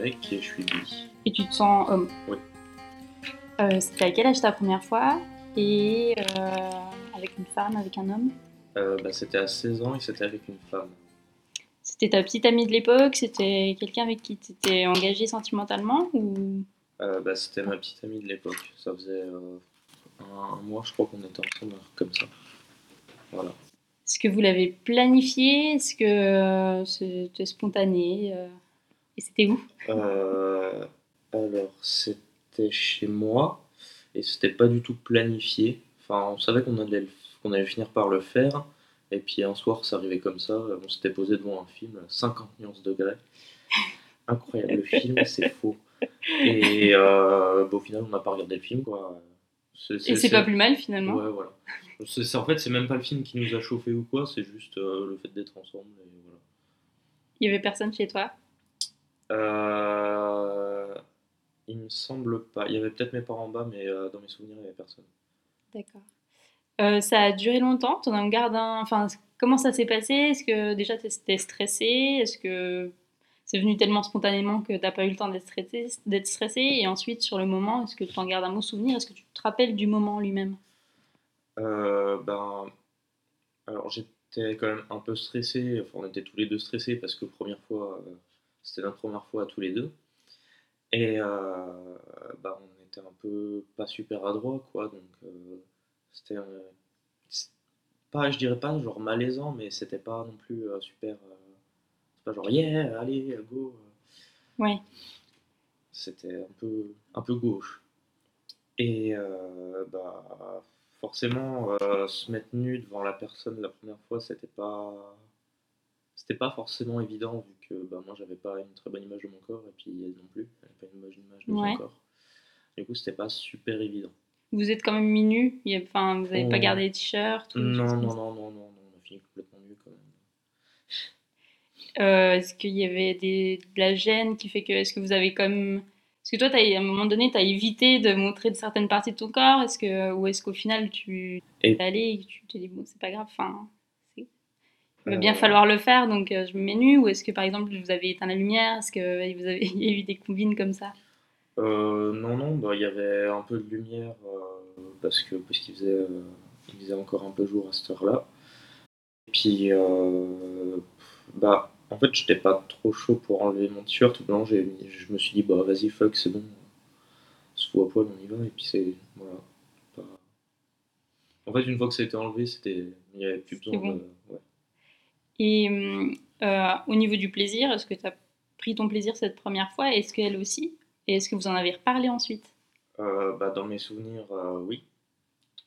Mec et je suis bi. Et tu te sens homme Oui. Euh, C'était à quel âge ta première fois Et euh, avec une femme, avec un homme? Euh, bah, c'était à 16 ans et c'était avec une femme. C'était ta petite amie de l'époque C'était quelqu'un avec qui tu étais engagé sentimentalement ou... Bah, c'était ma petite amie de l'époque. Ça faisait un, un mois, je crois qu'on était ensemble, comme ça. Voilà. Est-ce que vous l'avez planifié? Est-ce que c'était spontané Et c'était où? Euh, alors, c'était chez moi et c'était pas du tout planifié. Enfin, on savait qu'on allait, qu'on allait finir par le faire. Et puis un soir, ça arrivait comme ça. On s'était posé devant un film, 50 nuances degrés. Incroyable, le film, c'est faux. Et euh, bah, au final, on n'a pas regardé le film, quoi. Et c'est pas plus mal finalement Ouais, voilà. C'est- en fait, c'est même pas le film qui nous a chauffé ou quoi, c'est juste euh, le fait d'être ensemble. Et voilà. Il y avait personne chez toi? Euh, il me semble pas. Il y avait peut-être mes parents en bas, mais euh, dans mes souvenirs, il n'y avait personne. D'accord. Euh, ça a duré longtemps T'en gardes un... Enfin, comment ça s'est passé? Est-ce que déjà t'étais stressé? Est-ce que c'est venu tellement spontanément que t'as pas eu le temps d'être stressé, d'être stressé? Et ensuite, sur le moment, est-ce que tu en gardes un bon souvenir? Est-ce que tu te rappelles du moment lui-même? Ben, alors j'étais quand même un peu stressé. Enfin, on était tous les deux stressés parce que première fois, c'était notre première fois tous les deux. Et euh, ben, on était un peu pas super adroit, quoi. Donc euh, c'était euh, pas, je dirais pas genre malaisant, mais c'était pas non plus euh, super. euh, c'est pas genre yeah, allez, go. Ouais. C'était un peu, un peu gauche. Et euh, bah, forcément, se mettre nu devant la personne la première fois, c'était pas, c'était pas forcément évident vu que bah, moi j'avais pas une très bonne image de mon corps et puis elle non plus, elle pas une bonne image de Ouais. son corps. Du coup, c'était pas super évident. Vous êtes quand même a- Enfin, vous avez pas gardé les t-shirts Non, non, non, non, non, non, on a fini complètement nu quand même. Euh, Est-ce qu'il y avait des, de la gêne qui fait que. Est-ce que vous avez comme. Est-ce que toi, t'as- à un moment donné, tu as évité de montrer de certaines parties de ton corps est-ce que, Ou est-ce qu'au final, tu es allé et tu t'es dit, bon, c'est pas grave, enfin, il va bien Euh. falloir le faire, donc euh, je me mets nu Ou est-ce que, par exemple, vous avez éteint la lumière? Est-ce qu'il vous avez... y a eu des combines comme ça? Euh, non, non, bah, il y avait un peu de lumière euh, parce que parce qu'il faisait, euh, il faisait encore un peu jour à cette heure-là. Et puis, euh, bah, en fait, j'étais pas trop chaud pour enlever mon t-shirt blanc. Je me suis dit, bah, vas-y, fuck, c'est bon, on se fout à poil, on y va. Et puis, c'est. Voilà. pas- En fait, une fois que ça a été enlevé, c'était. Il n'y avait plus besoin bon. de. ouais. Et hum, euh, au niveau du plaisir, est-ce que tu as pris ton plaisir cette première fois? Est-ce qu'elle aussi? Et est-ce que vous en avez reparlé ensuite? Euh, bah, dans mes souvenirs, euh, oui,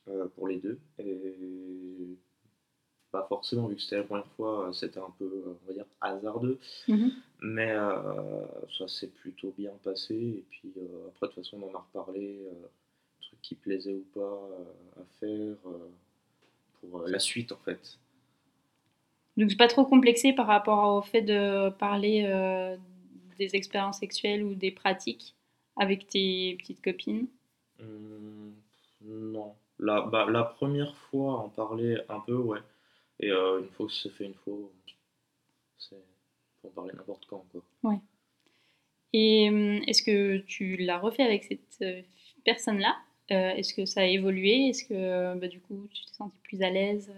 euh, pour les deux. Et pas forcément, vu que c'était la première fois, euh, c'était un peu, euh, on va dire, hasardeux. Mhm. Mais euh, ça s'est plutôt bien passé. Et puis euh, après, de toute façon, on en a reparlé, euh, trucs qui plaisaient ou pas euh, à faire euh, pour euh, la suite, en fait. Donc, c'est pas trop complexé par rapport au fait de parler euh, des expériences sexuelles ou des pratiques avec tes petites copines. Hum, non. La, bah, la première fois, en parler un peu, ouais. Et euh, une fois que c'est fait une fois, c'est en parler n'importe quand, quoi. Et hum, est-ce que tu l'as refait avec cette euh, personne-là? Euh, Est-ce que ça a évolué? Est-ce que bah, du coup tu t'es senti plus à l'aise?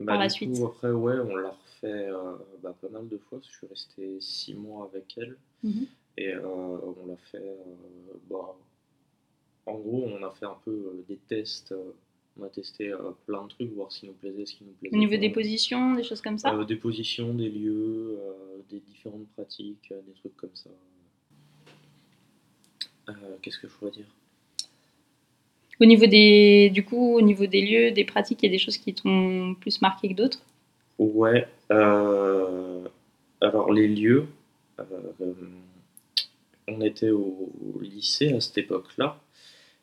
Bah, Par la du suite. coup, après, ouais, on l'a refait euh, bah, pas mal de fois. parce que Je suis resté six mois avec elle. Mhm. Et euh, on l'a fait. euh, bah, en gros, on a fait un peu des tests. on a testé plein de trucs, voir ce qui nous plaisait, ce qui nous plaisait Au niveau des positions, des choses comme ça des positions, des lieux, des différentes pratiques, des trucs comme ça. Qu'est-ce que je pourrais dire? Au niveau des, du coup, au niveau des lieux, des pratiques, il y a des choses qui t'ont plus marqué que d'autres? Ouais, euh, alors les lieux, euh, on était au, lycée à cette époque-là.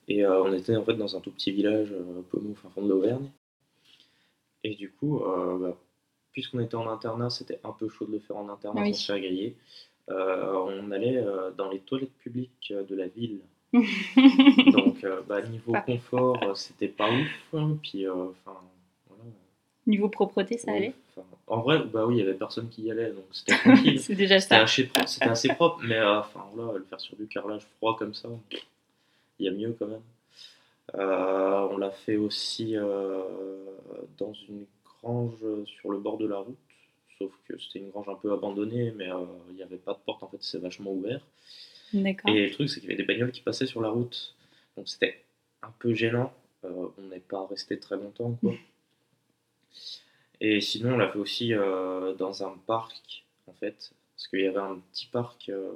Et euh, on était en fait dans un tout petit village euh, paumé au fin fond de l'Auvergne. Et du coup, bah, puisqu'on était en internat, c'était un peu chaud de le faire en internat Oui. sans se faire griller. On allait dans les toilettes publiques de la ville. Donc, euh, bah, niveau Pas- confort, euh, c'était pas ouf. hein. Puis, euh, enfin, voilà. Niveau propreté, ça Ouais, allait? en vrai, bah oui, il y avait personne qui y allait, donc c'était tranquille. C'est déjà C'était ça. assez, propre, c'était assez propre, mais enfin là, le faire sur du carrelage froid comme ça, il y a mieux quand même. Euh, on l'a fait aussi euh, dans une grange sur le bord de la route, sauf que c'était une grange un peu abandonnée, mais euh, il n'y avait pas de porte, en fait, c'est vachement ouvert. Et le truc, c'est qu'il y avait des bagnoles qui passaient sur la route, donc c'était un peu gênant. Euh, on n'est pas resté très longtemps, quoi. Et sinon, on l'a fait aussi euh, dans un parc, en fait, parce qu'il y avait un petit parc euh,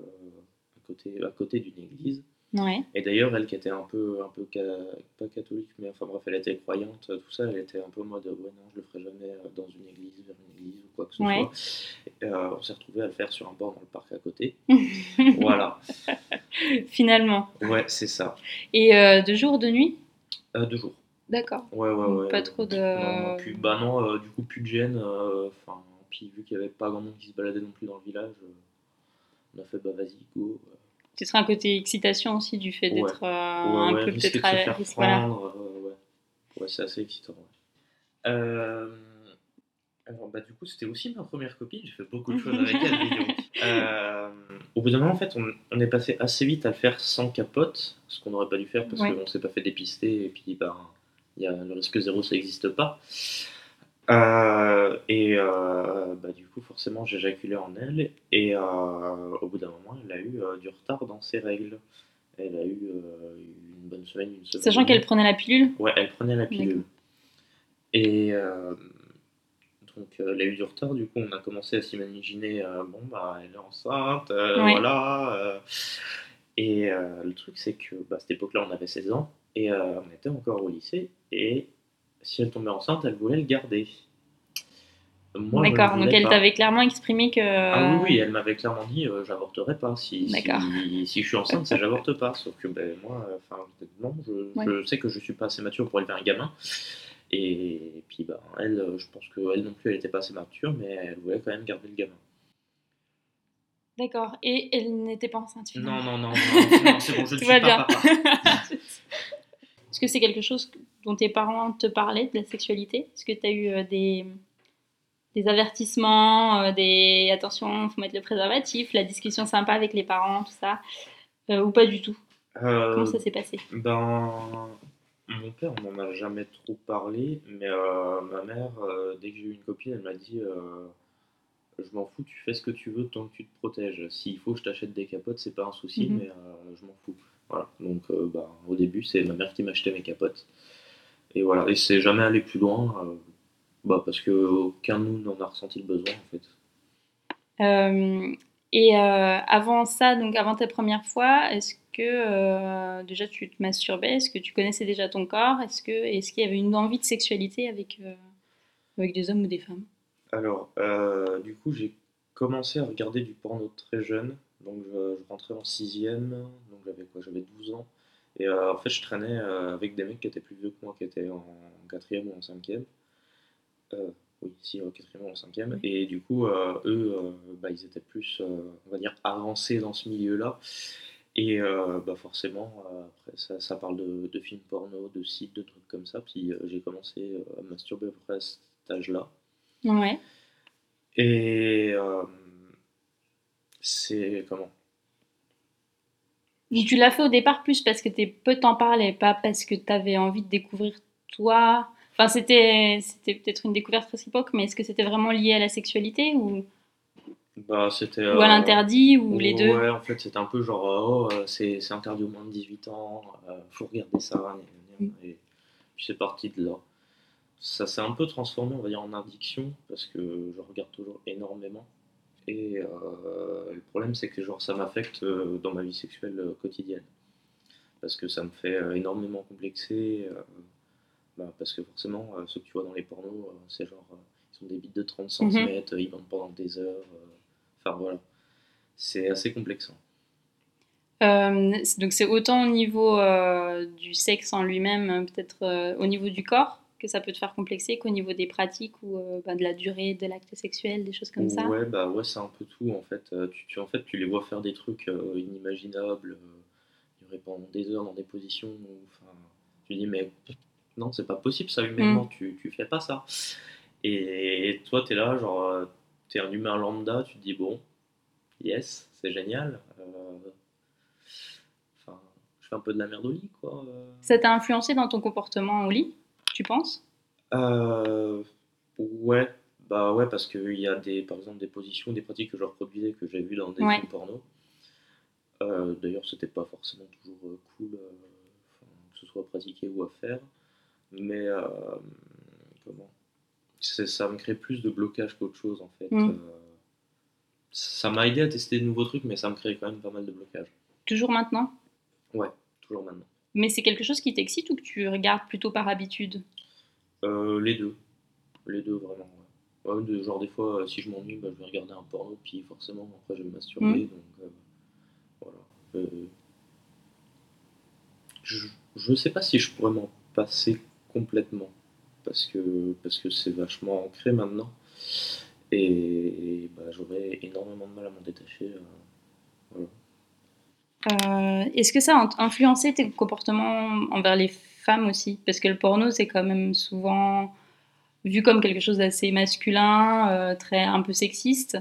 à côté, à côté d'une église. Ouais. Et d'ailleurs, elle qui était un peu, un peu ca- pas catholique, mais enfin bref, elle était croyante, tout ça, elle était un peu en mode, ouais, non, je le ferai jamais euh, dans une église, vers une église ou quoi que ce Ouais. soit. Et, euh, on s'est retrouvé à le faire sur un bord dans le parc à côté. voilà, Finalement. ouais, c'est ça. Et euh, de jour, de nuit? Euh, deux jours. D'accord. Ouais, ouais, ouais. pas trop de- Non, non, plus, bah non, euh, du coup, plus de gêne. Enfin, puis vu qu'il n'y avait pas grand monde qui se baladait non plus dans le village, on a fait, bah vas-y, go. Serait un côté excitation aussi du fait d'être euh, Ouais, un peu peut-être à voilà. prendre. euh, ouais, c'est assez excitant. Euh, alors, bah, du coup, c'était aussi ma première copine. J'ai fait beaucoup de choses avec elle. Euh, au bout d'un moment, en fait, on, on est passé assez vite à le faire sans capote, ce qu'on n'aurait pas dû faire parce Ouais. qu'on s'est pas fait dépister et puis ben, il y a le risque zéro, ça n'existe pas. Euh, et euh, bah, du coup, forcément, j'éjaculais en elle et euh, au bout d'un moment, elle a eu du retard dans ses règles. Elle a eu une bonne semaine, une semaine. Sachant qu'elle prenait la pilule? Ouais, elle prenait la pilule. Et donc, elle a eu du retard. Du coup, on a commencé à s'imaginer bon, bah, elle est enceinte, Ouais. voilà. et le truc, c'est que bah, à cette époque-là, on avait 16 ans et on était encore au lycée. Et si elle tombait enceinte, elle voulait le garder. D'accord. Donc elle t'avait clairement exprimé que. Ah oui, oui, elle m'avait clairement dit euh, j'avorterai pas. Si, si, je suis enceinte, c'est j'avorte pas. Sauf que ben, moi, euh, enfin, non, je, Ouais. je sais que je suis pas assez mature pour élever un gamin. Et puis, ben, elle, euh, je pense qu'elle non plus, elle était pas assez mature, mais elle voulait quand même garder le gamin. D'accord. Et elle n'était pas enceinte Non, finalement. non, non, non, non, c'est bon, je ne suis pas bien. papa. Est-ce que c'est quelque chose dont tes parents te parlaient de la sexualité? Est-ce que tu as eu euh, des, des avertissements, euh, des attention, faut mettre le préservatif, la discussion sympa avec les parents, tout ça Euh, Ou pas du tout? Euh, Comment ça s'est passé? Ben, mon père, on m'en a jamais trop parlé, mais euh, ma mère, dès que j'ai eu une copine, elle m'a dit Je m'en fous, tu fais ce que tu veux tant que tu te protèges. S'il faut que je t'achète des capotes, c'est pas un souci, Mhm. mais euh, je m'en fous. Voilà. Donc, euh, ben, au début, c'est ma mère qui m'achetait mes capotes. Et voilà. Et c'est jamais allé plus loin, euh, bah, parce que aucun de nous n'en a ressenti le besoin, en fait. Euh, Et euh, avant ça, donc avant ta première fois, est-ce que euh, déjà tu te masturbais? Est-ce que tu connaissais déjà ton corps? Est-ce que est-ce qu'il y avait une envie de sexualité avec euh, avec des hommes ou des femmes? Alors, euh, du coup, j'ai commencé à regarder du porno très jeune. Donc, je, je rentrais en sixième, donc j'avais quoi? J'avais 12 ans. Et euh, en fait, je traînais euh, avec des mecs qui étaient plus vieux que moi, qui étaient en quatrième ou en cinquième. Euh, oui, si, en quatrième ou en cinquième. Et du coup, eux, bah, ils étaient plus, on va dire, avancés dans ce milieu-là. Et bah forcément, après, ça, ça parle de, de films porno, de sites, de trucs comme ça. Puis j'ai commencé à me masturber à peu près à cet âge-là. Ouais. Et c'est comment? Tu l'as fait au départ plus parce que tes potes t'en parlaient, pas parce que tu avais envie de découvrir toi. Enfin, c'était c'était peut-être une découverte réciproque, mais est-ce que c'était vraiment lié à la sexualité ou, Bah, c'était. ou à euh, l'interdit ou les deux? Ouais, en fait, c'était un peu genre, oh, euh, c'est c'est interdit au moins de 18 ans, euh, faut regarder ça. gna. Et puis c'est parti de là. Ça s'est un peu transformé, on va dire, en addiction, parce que je regarde toujours énormément. Et euh, le problème, c'est que genre, ça m'affecte euh, dans ma vie sexuelle euh, quotidienne. Parce que ça me fait énormément complexer. bah, parce que forcément, ceux que tu vois dans les pornos, c'est genre, ils ont des bites de 30 cm, ils vendent pendant des heures. Enfin voilà, c'est assez complexant. Euh, donc c'est autant au niveau euh, du sexe en lui-même, euh, peut-être euh, au niveau du corps, que ça peut te faire complexer, qu'au niveau des pratiques ou euh, bah, de la durée de l'acte sexuel, des choses comme ça? Ouais, bah ouais, c'est un peu tout en fait. Euh, Tu, tu- en fait, tu les vois faire des trucs euh, inimaginables, durer pendant des heures dans des positions où, tu dis mais non, c'est pas possible ça humainement, tu, tu fais pas ça. Et, toi, t'es là, genre, euh, t'es un humain lambda, tu te dis bon, yes, c'est génial. je fais un peu de la merde au lit, quoi. Ça t'a influencé dans ton comportement au lit, tu penses? Euh, ouais, bah ouais, parce qu'il y a des, par exemple des positions, des pratiques que je reproduisais que j'ai vues dans des Ouais. films porno. Euh, D'ailleurs, c'était pas forcément toujours euh, cool, euh, que ce soit pratiqué ou à faire, mais comment? Ça me crée plus de blocage qu'autre chose en fait. Mm. Ça m'a aidé à tester de nouveaux trucs, mais ça me crée quand même pas mal de blocages. Toujours maintenant? Ouais, toujours maintenant. Mais c'est quelque chose qui t'excite ou que tu regardes plutôt par habitude Euh, les deux. Les deux, vraiment. Ouais. Ouais, de- genre, des fois, euh, si je m'ennuie, bah, je vais regarder un porno, puis forcément, après, je vais me masturber. Mhm. Donc, euh, voilà. Je, je sais pas si je pourrais m'en passer complètement, parce que parce que c'est vachement ancré maintenant. Et, bah, j'aurais énormément de mal à m'en détacher. voilà. Euh, Est-ce que ça a influencé tes comportements envers les femmes aussi? Parce que le porno, c'est quand même souvent vu comme quelque chose d'assez masculin, euh, très un peu sexiste.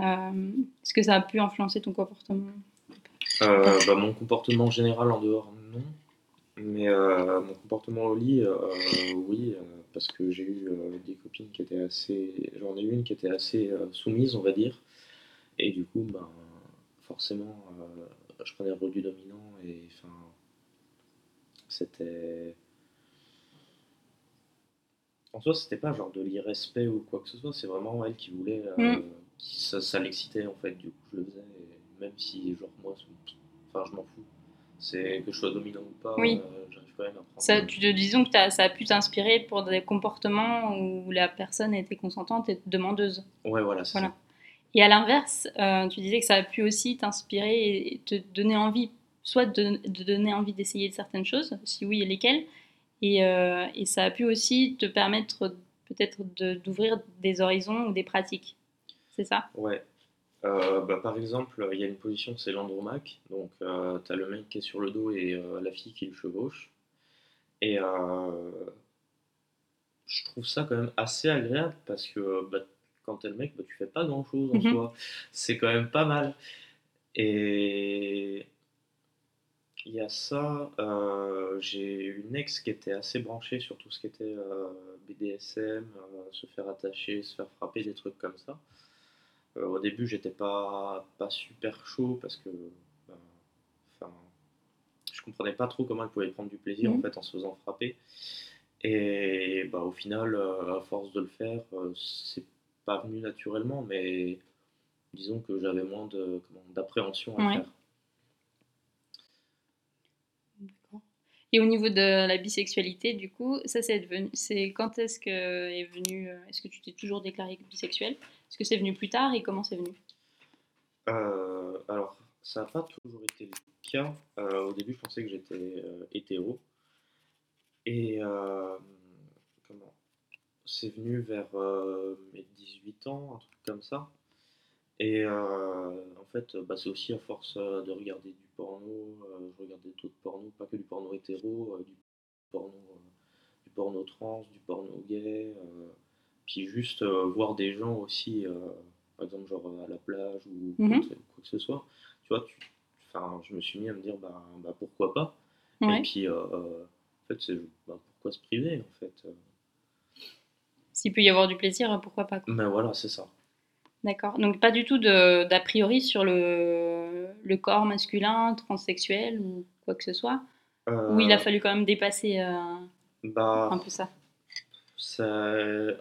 Euh, Est-ce que ça a pu influencer ton comportement? Bah, mon comportement général en dehors, non. Mais mon comportement au lit, oui, parce que j'ai eu des copines qui étaient assez. J'en ai eu une qui était assez soumise, on va dire. Et du coup, ben, forcément, je prenais le rôle du dominant et enfin. C'était. En soi, c'était pas genre de l'irrespect ou quoi que ce soit, c'est vraiment elle qui voulait. euh, Mm. qui- ça ça l'excitait en fait, du coup, je le faisais. et même si, genre, moi, enfin, je m'en fous. C'est que je sois dominant ou pas, Oui. euh, j'arrive quand même à prendre. ça, tu te disons que ça a pu t'inspirer pour des comportements où la personne était consentante et demandeuse. Ouais, voilà, c'est Voilà. Et à l'inverse, euh, tu disais que ça a pu aussi t'inspirer et te donner envie, soit de, donner envie d'essayer certaines choses, si oui et lesquelles, et, ça a pu aussi te permettre peut-être d'ouvrir des horizons ou des pratiques. C'est ça? Ouais. Euh, bah, par exemple, il y a une position, c'est l'andromaque. Donc, euh, t'as le mec qui est sur le dos et la fille qui le chevauche. Et je trouve ça quand même assez agréable parce que bah, quand t'es le mec, bah, tu fais pas grand chose en Mhm. soi. C'est quand même pas mal. Et il y a ça. euh, J'ai une ex qui était assez branchée sur tout ce qui était euh, BDSM, euh, se faire attacher, se faire frapper, des trucs comme ça. Au début, j'étais pas, pas super chaud parce que. Enfin. je comprenais pas trop comment elle pouvait prendre du plaisir en Mhm. fait en se faisant frapper. Et bah, au final, à force de le faire, c'est pas venu naturellement, mais disons que j'avais moins de, comment, d'appréhension à Ouais. faire. Et au niveau de la bisexualité, du coup, ça c'est devenu, c'est quand est-ce que est venu, euh, est-ce que tu t'es toujours déclaré bisexuel Est-ce que c'est venu plus tard et comment c'est venu? Euh, alors, ça n'a pas toujours été le cas. Euh, au début, je pensais que j'étais euh, hétéro. Et euh, C'est venu vers euh, mes 18 ans, un truc comme ça. Et euh, en fait, bah, c'est aussi à force euh, de regarder du porno. je regardais d'autres pornos, pas que du porno hétéro, du porno, du porno trans, du porno gay. euh, puis juste euh, voir des gens aussi, euh, par exemple, genre à la plage ou quoi, Mhm. que, quoi que ce soit. Tu vois, tu, enfin, je me suis mis à me dire, bah, bah pourquoi pas. Ouais. Et puis, en fait, c'est bah, pourquoi se priver, en fait. Euh. S'il peut y avoir du plaisir, pourquoi pas quoi. Mais voilà, c'est ça. D'accord. Donc pas du tout d'a priori sur le, le corps masculin, transsexuel ou quoi que ce soit? Ou il a Euh, fallu quand même dépasser euh, bah, un peu ça? Ça,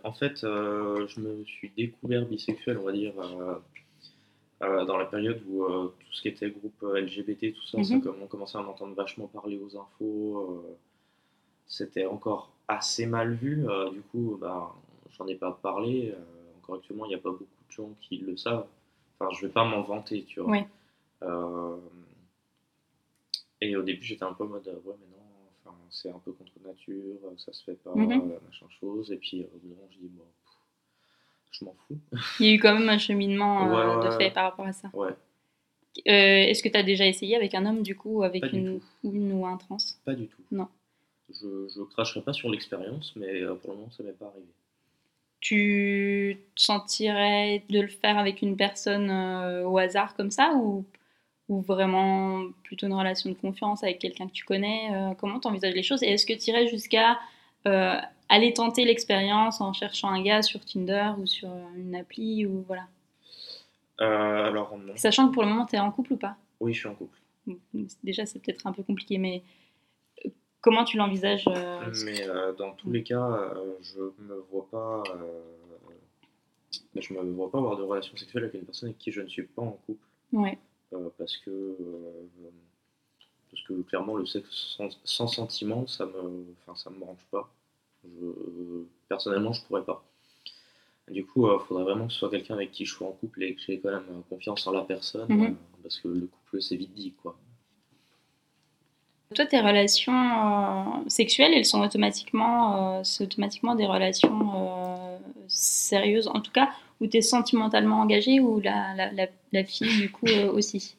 en fait, euh, je me suis découvert bisexuel, on va dire, euh, euh, dans la période où euh, tout ce qui était groupe euh, LGBT, tout ça, Mhm. comme on commençait à en entendre vachement parler aux infos. euh, C'était encore assez mal vu. euh, du coup, bah, j'en ai pas parlé. euh, encore actuellement, il n'y a pas beaucoup de gens qui le savent. Enfin, je vais pas m'en vanter, tu vois. Euh, Et au début, j'étais un peu en mode, ouais, mais non, enfin, c'est un peu contre nature, ça se fait pas, Mhm. euh, machin chose. Et puis, euh, au bout d'un moment, je dis, bon, pff, je m'en fous. Il y a eu quand même un cheminement Ouais, de fait par rapport à ça. Ouais, Euh, Est-ce que tu as déjà essayé avec un homme, du coup, ou avec Pas une, une ou un trans? Pas du tout. Non. Je, je cracherai pas sur l'expérience, mais pour le moment, ça m'est pas arrivé. Tu te sentirais de le faire avec une personne euh, au hasard comme ça ou, ou vraiment plutôt une relation de confiance avec quelqu'un que tu connais euh, Comment tu envisages les choses Et est-ce que tu irais jusqu'à euh, aller tenter l'expérience en cherchant un gars sur Tinder ou sur une appli ou voilà? Alors, non. Sachant que pour le moment, tu es en couple ou pas? Oui, je suis en couple. Déjà, c'est peut-être un peu compliqué, mais comment tu l'envisages euh, Mais euh, dans tous les cas, euh, je me vois pas. euh, je me vois pas avoir de relation sexuelle avec une personne avec qui je ne suis pas en couple. Ouais, euh, parce que euh, parce que clairement le sexe sans, sans sentiment ça me enfin ça me branche pas je, personnellement je pourrais pas du coup il faudrait vraiment que ce soit quelqu'un avec qui je sois en couple et que j'ai quand même euh, confiance en la personne Mhm. euh, parce que le couple c'est vite dit quoi Toi, tes relations euh, sexuelles, elles sont automatiquement, euh, c'est automatiquement des relations euh, sérieuses, en tout cas, où tu es sentimentalement engagé ou la, la, la, la fille, du coup, aussi?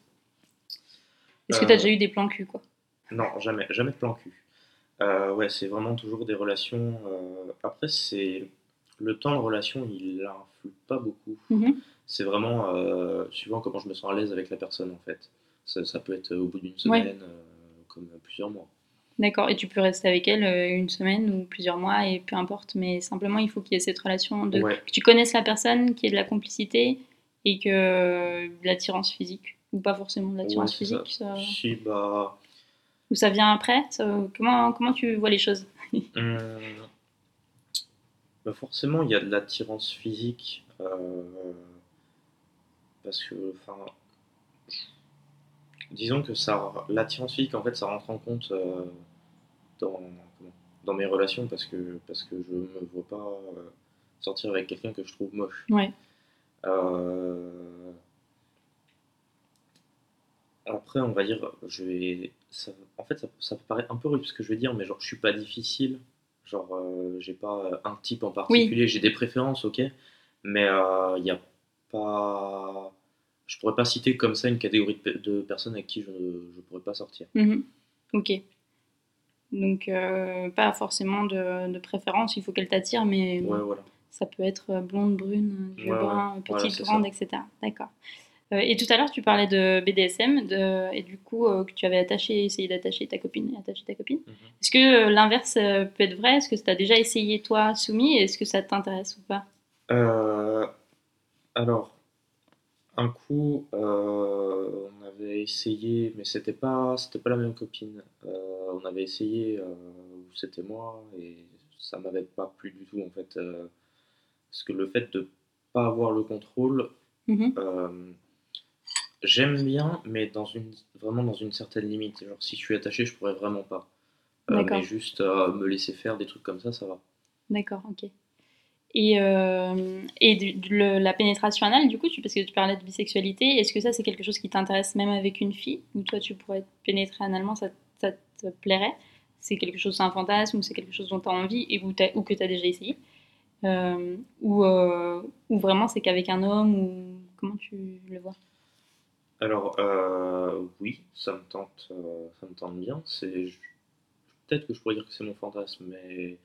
Est-ce que tu as déjà eu des plans cul, quoi? Non jamais jamais de plan cul. Euh, ouais c'est vraiment toujours des relations euh, après c'est le temps de relation il influe pas beaucoup. Mhm. c'est vraiment euh, suivant comment je me sens à l'aise avec la personne en fait. Ça, ça peut être au bout d'une semaine, comme plusieurs mois. D'accord, et tu peux rester avec elle euh, une semaine ou plusieurs mois, et peu importe, mais simplement, il faut qu'il y ait cette relation de... Ouais, que tu connaisses la personne, qu'il y ait de la complicité, et que euh, de l'attirance physique, ou pas forcément de l'attirance ouais, c'est ça. physique, ça- Si, bah, ou ça vient après ça- comment, comment tu vois les choses? Hum, bah forcément, il y a de l'attirance physique. euh, parce que, enfin, disons que ça, l'attirance physique, en fait, ça rentre en compte euh, dans, dans mes relations parce que, parce que je me vois pas euh, sortir avec quelqu'un que je trouve moche. Ouais. Euh, Après, on va dire, je vais. ça- En fait, ça, ça peut paraître un peu rude ce que je vais dire, mais genre, je suis pas difficile. Genre, euh, j'ai pas un type en particulier, j'ai des préférences, ok, mais il n'y a pas. Je pourrais pas citer comme ça une catégorie de, pe- de personnes avec qui je ne pourrais pas sortir. Mhm. Ok. Donc, euh, pas forcément de, de préférence, il faut qu'elle t'attire, mais Ouais, voilà. ça peut être euh, blonde, brune, yeux Ouais, ouais. bruns, petite, Voilà, grande, ça. etc. D'accord. Euh, et tout à l'heure, tu parlais de BDSM, de, et du coup, euh, que tu avais attaché, essayé d'attacher ta copine et attacher ta copine. Mhm. Est-ce que l'inverse peut être vrai? Est-ce que tu as déjà essayé, toi, soumis? Est-ce que ça t'intéresse ou pas? Alors, un coup, euh, on avait essayé, mais c'était pas, c'était pas la même copine. Euh, on avait essayé, euh, c'était moi, et ça m'avait pas plu du tout en fait. parce que le fait de pas avoir le contrôle, Mhm. euh, j'aime bien, mais dans une, vraiment dans une certaine limite. Genre, si je suis attaché, je pourrais vraiment pas. Mais juste me laisser faire des trucs comme ça, ça va. D'accord, ok. Et, euh, et le- la pénétration anale, du coup, parce que tu parlais de bisexualité, est-ce que ça c'est quelque chose qui t'intéresse même avec une fille? Ou toi tu pourrais te pénétrer analement, ça, ça te plairait? C'est quelque chose, c'est un fantasme ou c'est quelque chose dont tu as envie et ou, que tu as déjà essayé? Euh, ou, euh, ou vraiment c'est qu'avec un homme ou comment tu le vois? Alors, oui, ça me tente, ça me tente bien. Peut-être que je pourrais dire que c'est mon fantasme, mais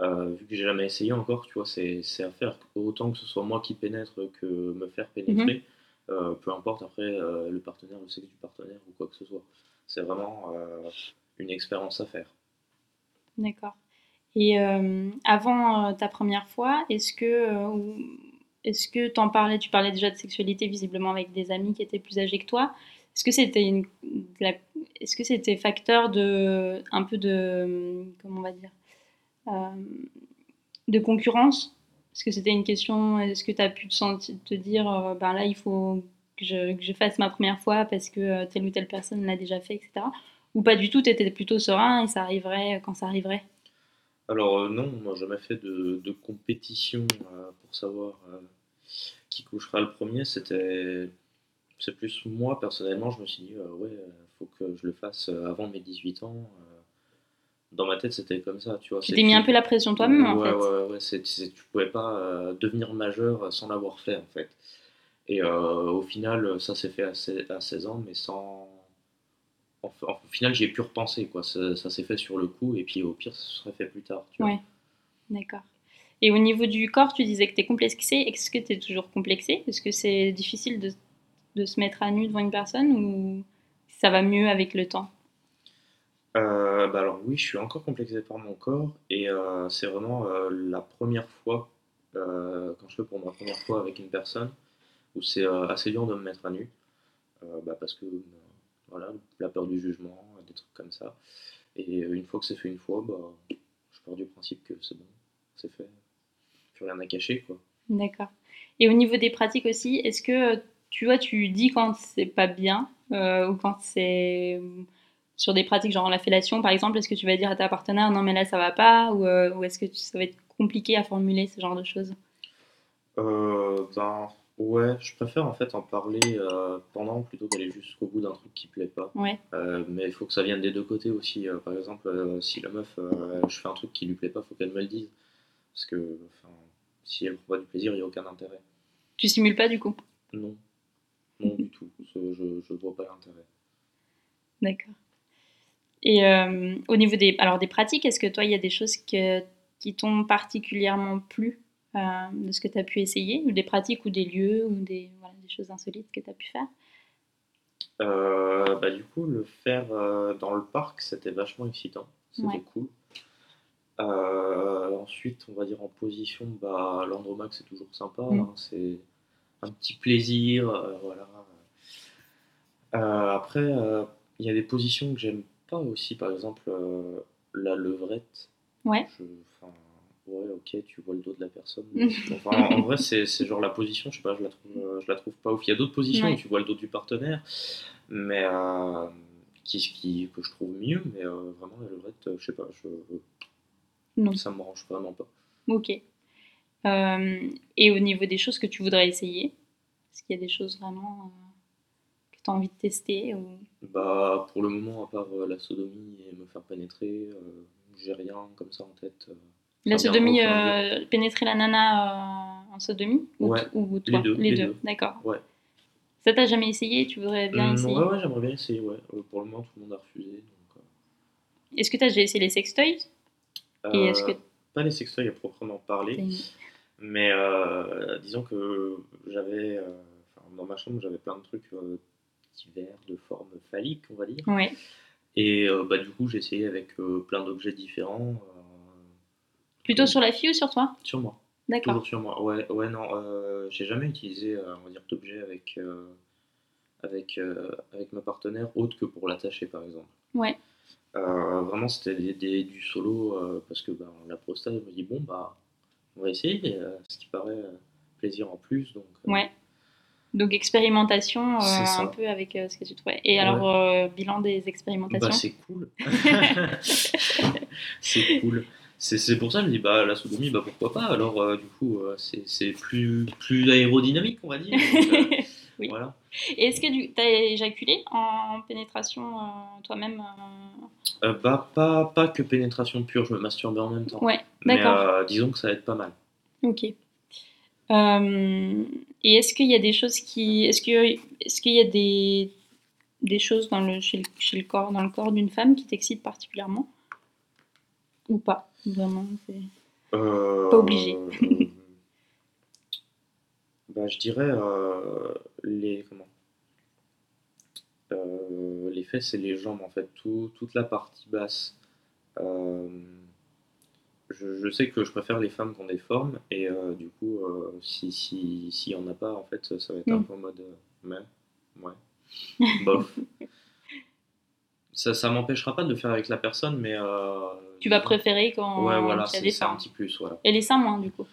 euh, vu que j'ai jamais essayé encore, tu vois, c'est c'est à faire. Autant que ce soit moi qui pénètre que me faire pénétrer, euh, peu importe après euh, le partenaire, le sexe du partenaire ou quoi que ce soit. C'est vraiment une expérience à faire. D'accord. Et avant ta première fois, est-ce que est-ce que t'en parlais, tu parlais déjà de sexualité visiblement avec des amis qui étaient plus âgés que toi. Est-ce que c'était une, la- est-ce que c'était facteur de un peu de comment on va dire de concurrence Est-ce que c'était une question Est-ce que tu as pu te, sentir, te dire euh, ben là il faut que je, fasse ma première fois parce que euh, telle ou telle personne l'a déjà fait, etc. Ou pas du tout, tu étais plutôt serein et ça arriverait quand ça arriverait? Alors euh, non, moi jamais fait de, compétition euh, pour savoir euh, qui couchera le premier. C'était c'est plus moi, personnellement, je me suis dit, euh, ouais, euh, faut que je le fasse euh, avant mes 18 ans. Dans ma tête, c'était comme ça, tu vois. Tu t'es mis un peu la pression toi-même, en ouais, fait. Ouais, ouais, c'est- tu pouvais pas euh, devenir majeur sans l'avoir fait, en fait. Et euh, au final, ça s'est fait à, se- à 16 ans, mais sans. en- en- au final, j'y ai pu repenser, quoi. Ça, ça s'est fait sur le coup, et puis au pire, ça serait fait plus tard, tu vois. Ouais. D'accord. Et au niveau du corps, tu disais que tu es complexé. Est-ce que tu es toujours complexé? Est-ce que c'est difficile de, de se mettre à nu devant une personne ou ça va mieux avec le temps? Euh, bah alors oui, je suis encore complexé par mon corps et euh, c'est vraiment euh, la première fois, quand je fais pour ma première fois avec une personne, où c'est assez dur de me mettre à nu, bah, parce que voilà, la peur du jugement, des trucs comme ça. Et une fois que c'est fait une fois, bah, je pars du principe que c'est bon, c'est fait, plus rien à cacher quoi. D'accord. Et au niveau des pratiques aussi, est-ce que tu vois, tu dis quand c'est pas bien ou quand c'est sur des pratiques genre la fellation par exemple, est-ce que tu vas dire à ta partenaire non mais là ça va pas ou, euh, ou est-ce que tu- ça va être compliqué à formuler ce genre de choses? Euh, ben ouais, je préfère en fait en parler euh, pendant plutôt qu'aller jusqu'au bout d'un truc qui plaît pas. Ouais. Euh, mais il faut que ça vienne des deux côtés aussi. Par exemple, si la meuf, je fais un truc qui lui plaît pas, faut qu'elle me le dise. Parce que enfin, si elle prend pas du plaisir, il n'y a aucun intérêt. Tu simules pas du coup? Non, non du tout. Je, je, je vois pas l'intérêt. D'accord. Et euh, au niveau des, alors des pratiques, est-ce que toi, il y a des choses que, qui t'ont particulièrement plu euh, de ce que tu as pu essayer? Ou des pratiques ou des lieux ou des, voilà, des choses insolites que tu as pu faire? Euh, bah, du coup, le faire dans le parc, c'était vachement excitant. C'était Ouais. cool. Ensuite, on va dire en position, bah, l'Andromaque, c'est toujours sympa. Mm. hein, c'est un petit plaisir. voilà. Après, il y a des positions que j'aime pas aussi. Par exemple, euh, la levrette. Ouais. Je- ouais, ok, tu vois le dos de la personne. mais- enfin, en, en vrai, c'est genre la position, je sais pas, je la trouve, euh, je la trouve pas ouf. Il y a d'autres positions Ouais. où tu vois le dos du partenaire, mais euh, qui, qui, que je trouve mieux, mais euh, vraiment la levrette, je sais pas, je, Non. ça me branche vraiment pas. Ok. Euh, et au niveau des choses que tu voudrais essayer, est-ce qu'il y a des choses vraiment tu as envie de tester ou... Bah, pour le moment, à part euh, la sodomie et me faire pénétrer, euh, j'ai rien comme ça en tête. euh. La sodomie, pénétrer la nana en sodomie? Ou, Ouais. ou toi? deux, les deux. D'accord. Ouais. Ça, t'as jamais essayé? Tu voudrais bien Hum, essayer? ouais, ouais, j'aimerais bien essayer, ouais. Pour le moment, tout le monde a refusé. Donc, Est-ce que tu as déjà essayé les sextoys? Et est-ce que- Pas les sextoys à proprement parler. T'as Mais disons que j'avais, dans ma chambre, j'avais plein de trucs euh, divers, de forme phallique, on va dire. Ouais. Et euh, bah, du coup, j'ai essayé avec euh, plein d'objets différents. euh, Plutôt sur la fille ou sur toi? Sur moi. D'accord. Toujours sur moi. Ouais, ouais non, j'ai jamais utilisé, on va dire, d'objets avec, avec, avec ma partenaire, autre que pour l'attacher, par exemple. Ouais. Vraiment, c'était des, des- du solo, parce que bah, la prostate, je me dis, bon, bah, on va essayer, ce qui paraît plaisir en plus. Donc, Ouais. Donc expérimentation euh, un peu avec euh, ce que tu trouvais. Et Ouais. alors, euh, bilan des expérimentations Bah, c'est cool. c'est cool. C'est pour ça que je me dis, bah, la sodomie, bah, pourquoi pas? Alors, du coup, c'est plus, plus aérodynamique, on va dire. Donc, Oui. Voilà. Et est-ce que tu as éjaculé en pénétration toi-même bah, pas, pas que pénétration pure, je me masturbe en même temps. Ouais, d'accord. disons que ça aide pas mal. Ok. Euh, et est-ce qu'il y a des choses qui, est-ce que, est-ce qu'il y a des, des choses dans le, chez, le, chez le corps, dans le corps d'une femme qui t'excitent particulièrement ou pas Vraiment, c'est. Euh, Pas obligé. bah, je dirais euh, les comment Euh, les fesses et les jambes en fait tout, toute la partie basse. Euh, je, je sais que je préfère les femmes qui ont des formes et euh, du coup euh, si si s'il y en a pas en fait ça va être un Mm. peu en mode euh, mais ouais bof. Ça, ça m'empêchera pas de le faire avec la personne, mais. Tu vas préférer quand Ouais, voilà, c'est un petit plus, voilà. Et les seins moins du coup.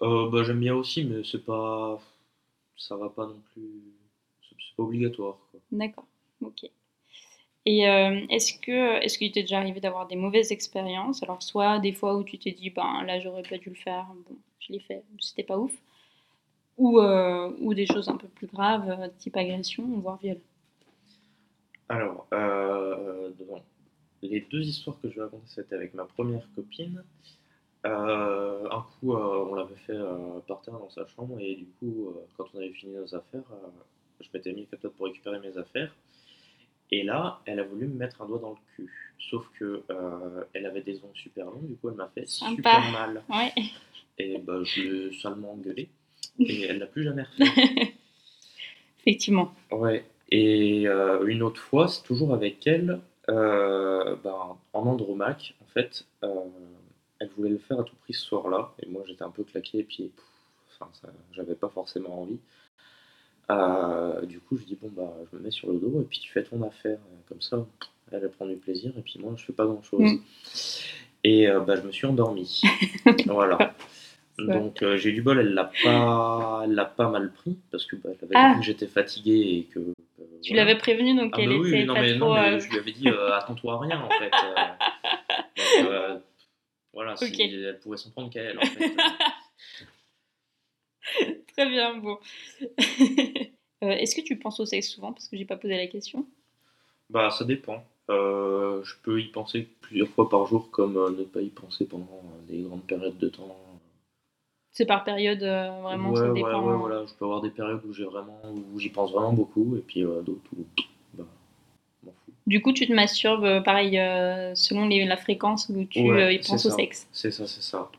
Bah, j'aime bien aussi, mais c'est pas. Ça va pas non plus. C'est pas obligatoire. D'accord. Ok. Et euh, est-ce que est-ce qu'il t'est déjà arrivé d'avoir des mauvaises expériences? Alors soit des fois où tu t'es dit ben là j'aurais pas dû le faire, bon je l'ai fait, c'était pas ouf. ou, euh, ou des choses un peu plus graves, euh, type agression, voire viol. Alors, les deux histoires que je vais raconter, c'était avec ma première copine. Un coup, on l'avait fait par terre dans sa chambre, et du coup, quand on avait fini nos affaires, je m'étais mis capable pour récupérer mes affaires. Et là, elle a voulu me mettre un doigt dans le cul. Sauf que euh, elle avait des ongles super longs, du coup, elle m'a fait Sympa. super mal. Ouais. Et bah, je l'ai salement engueulé. Et elle l'a plus jamais refait. Effectivement. Ouais, et euh, une autre fois, c'est toujours avec elle, euh, ben, en Andromaque, en fait, euh, elle voulait le faire à tout prix ce soir-là, et moi j'étais un peu claqué, et puis pff, enfin, j'avais pas forcément envie. Euh, du coup, je dis, bon, bah, je me mets sur le dos, et puis tu fais ton affaire, euh, comme ça, elle, prend du plaisir, et puis moi, je fais pas grand-chose. Mm. Et euh, bah, je me suis endormi. voilà. Donc euh, j'ai eu du bol, elle l'a pas, elle l'a pas mal pris parce que bah, elle avait Ah. dit que j'étais fatigué et que. euh, Tu voilà. l'avais prévenu, donc Ah elle bah oui, était non pas mais, trop... non, mais je lui avais dit euh, attends-toi à rien en fait. donc, voilà, si Ok. elle pouvait s'en prendre qu'à elle en fait. Très bien, bon. Euh, Est-ce que tu penses au sexe souvent? Parce que j'ai pas posé la question. bah ça dépend. Euh, je peux y penser plusieurs fois par jour comme euh, ne pas y penser pendant des grandes périodes de temps. C'est par période, vraiment, ouais, ça ouais, dépend. ouais, voilà. Je peux avoir des périodes où j'ai vraiment, où j'y pense vraiment beaucoup et puis d'autres où bah, m'en fous. Du coup, tu te masturbes, pareil, selon les- la fréquence où tu Ouais, y penses au sexe. C'est ça, c'est ça.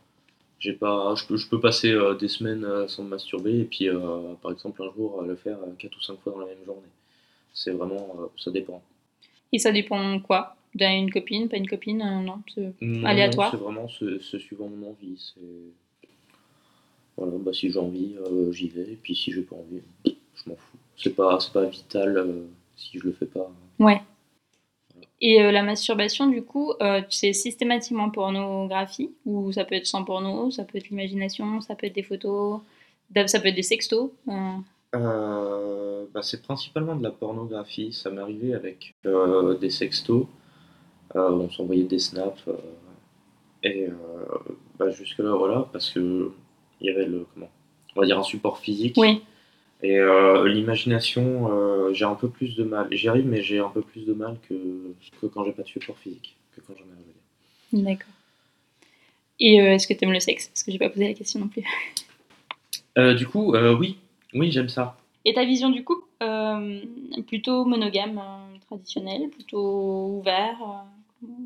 J'ai pas, je peux, je peux passer euh, des semaines euh, sans me masturber et puis euh, par exemple un jour le faire 4 ou 5 fois dans la même journée. C'est vraiment, ça dépend. Et ça dépend quoi? D'un une copine, pas une copine Non, c'est- Aléatoire? C'est vraiment ce, ce suivant mon envie. C'est voilà, bah si j'ai envie, j'y vais et puis si j'ai pas envie, je m'en fous. C'est pas, c'est pas vital si je le fais pas. Ouais. Et euh, la masturbation, du coup, euh, c'est systématiquement pornographie Ou ça peut être sans porno, ça peut être l'imagination, ça peut être des photos, ça peut être des sextos euh, bah, c'est principalement de la pornographie. Ça m'est arrivé avec des sextos. On s'envoyait des snaps. et bah, jusque-là, voilà, parce que il y avait le, comment, on va dire un support physique. Oui. Et euh, l'imagination, euh, j'ai un peu plus de mal. J'y arrive, mais j'ai un peu plus de mal que, que quand j'ai pas de support physique, que quand j'en ai un. D'accord. Et euh, est-ce que tu aimes le sexe? Parce que j'ai pas posé la question non plus. Du coup, oui, oui, j'aime ça. Et ta vision du couple Plutôt monogame, euh, traditionnel, plutôt ouvert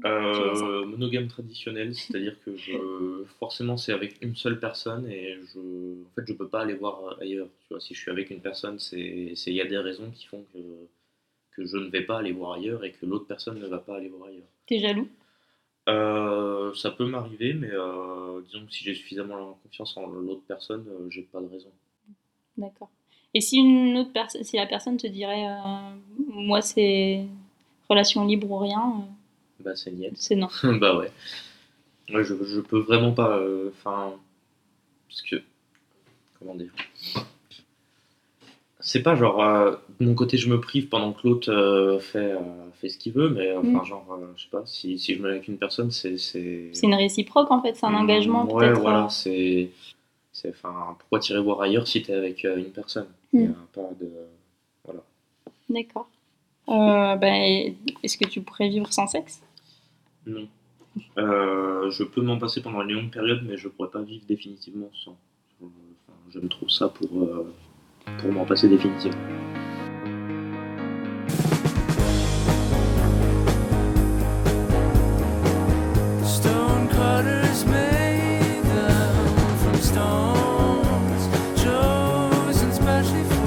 euh, monogame traditionnel, c'est-à-dire que je, forcément c'est avec une seule personne et je, en fait, je peux pas aller voir ailleurs. Tu vois, si je suis avec une personne, c'est, c'est- il y a des raisons qui font que, que je ne vais pas aller voir ailleurs et que l'autre personne ne va pas aller voir ailleurs. T'es jaloux? Euh, ça peut m'arriver, mais euh, disons que si j'ai suffisamment confiance en l'autre personne, euh, j'ai pas de raison. D'accord. Et si une autre personne, si la personne te dirait, euh, moi c'est relation libre ou rien, euh, Bah c'est niette. c'est non. bah ouais. Ouais, je, je peux vraiment pas. euh, Enfin. parce que. Comment dire C'est pas genre. euh, de mon côté, je me prive pendant que l'autre euh, fait, euh, fait ce qu'il veut, mais euh, enfin, Mm. genre, euh, je sais pas, si, si je me mets avec une personne, c'est. C'est une réciproque en fait, c'est un Mm, engagement Ouais, voilà, euh, c'est. Enfin, pourquoi tirer voir ailleurs si t'es avec euh, une personne? Mm. Il y a pas de. Voilà. D'accord. Euh, ben, Est-ce que tu pourrais vivre sans sexe? Non. Euh, je peux m'en passer pendant une longue période, mais je pourrais pas vivre définitivement sans. J'aime trop ça pour, euh, pour m'en passer définitivement. stones, chosen specially